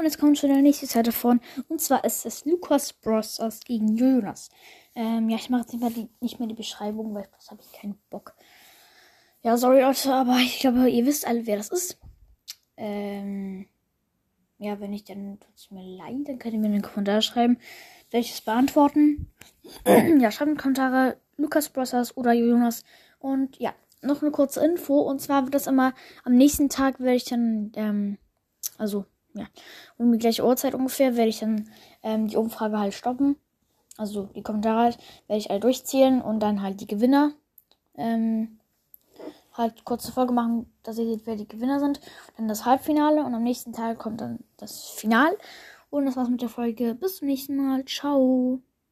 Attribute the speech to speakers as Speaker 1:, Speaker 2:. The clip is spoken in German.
Speaker 1: Und jetzt kommt schon der nächste Teil davon. Und zwar ist es Lukas Bros. gegen Jonas. Ähm, ja, ich mache jetzt nicht mehr, die, nicht mehr die Beschreibung, weil das habe ich keinen Bock. Ja, sorry Leute, aber ich glaube, ihr wisst alle, wer das ist. Ähm, ja, wenn nicht, dann tut es mir leid. Dann könnt ihr mir in den Kommentar schreiben, welches beantworten. ja, schreibt in die Kommentare Lukas Brothers oder Jonas. Und ja, noch eine kurze Info. Und zwar wird das immer am nächsten Tag werde ich dann, ähm, also ja, um die gleiche Uhrzeit ungefähr, werde ich dann ähm, die Umfrage halt stoppen. Also die Kommentare halt, werde ich alle durchzählen und dann halt die Gewinner ähm, halt kurze Folge machen, dass ihr seht, wer die Gewinner sind. Dann das Halbfinale und am nächsten Tag kommt dann das Final. Und das war's mit der Folge. Bis zum nächsten Mal. Ciao.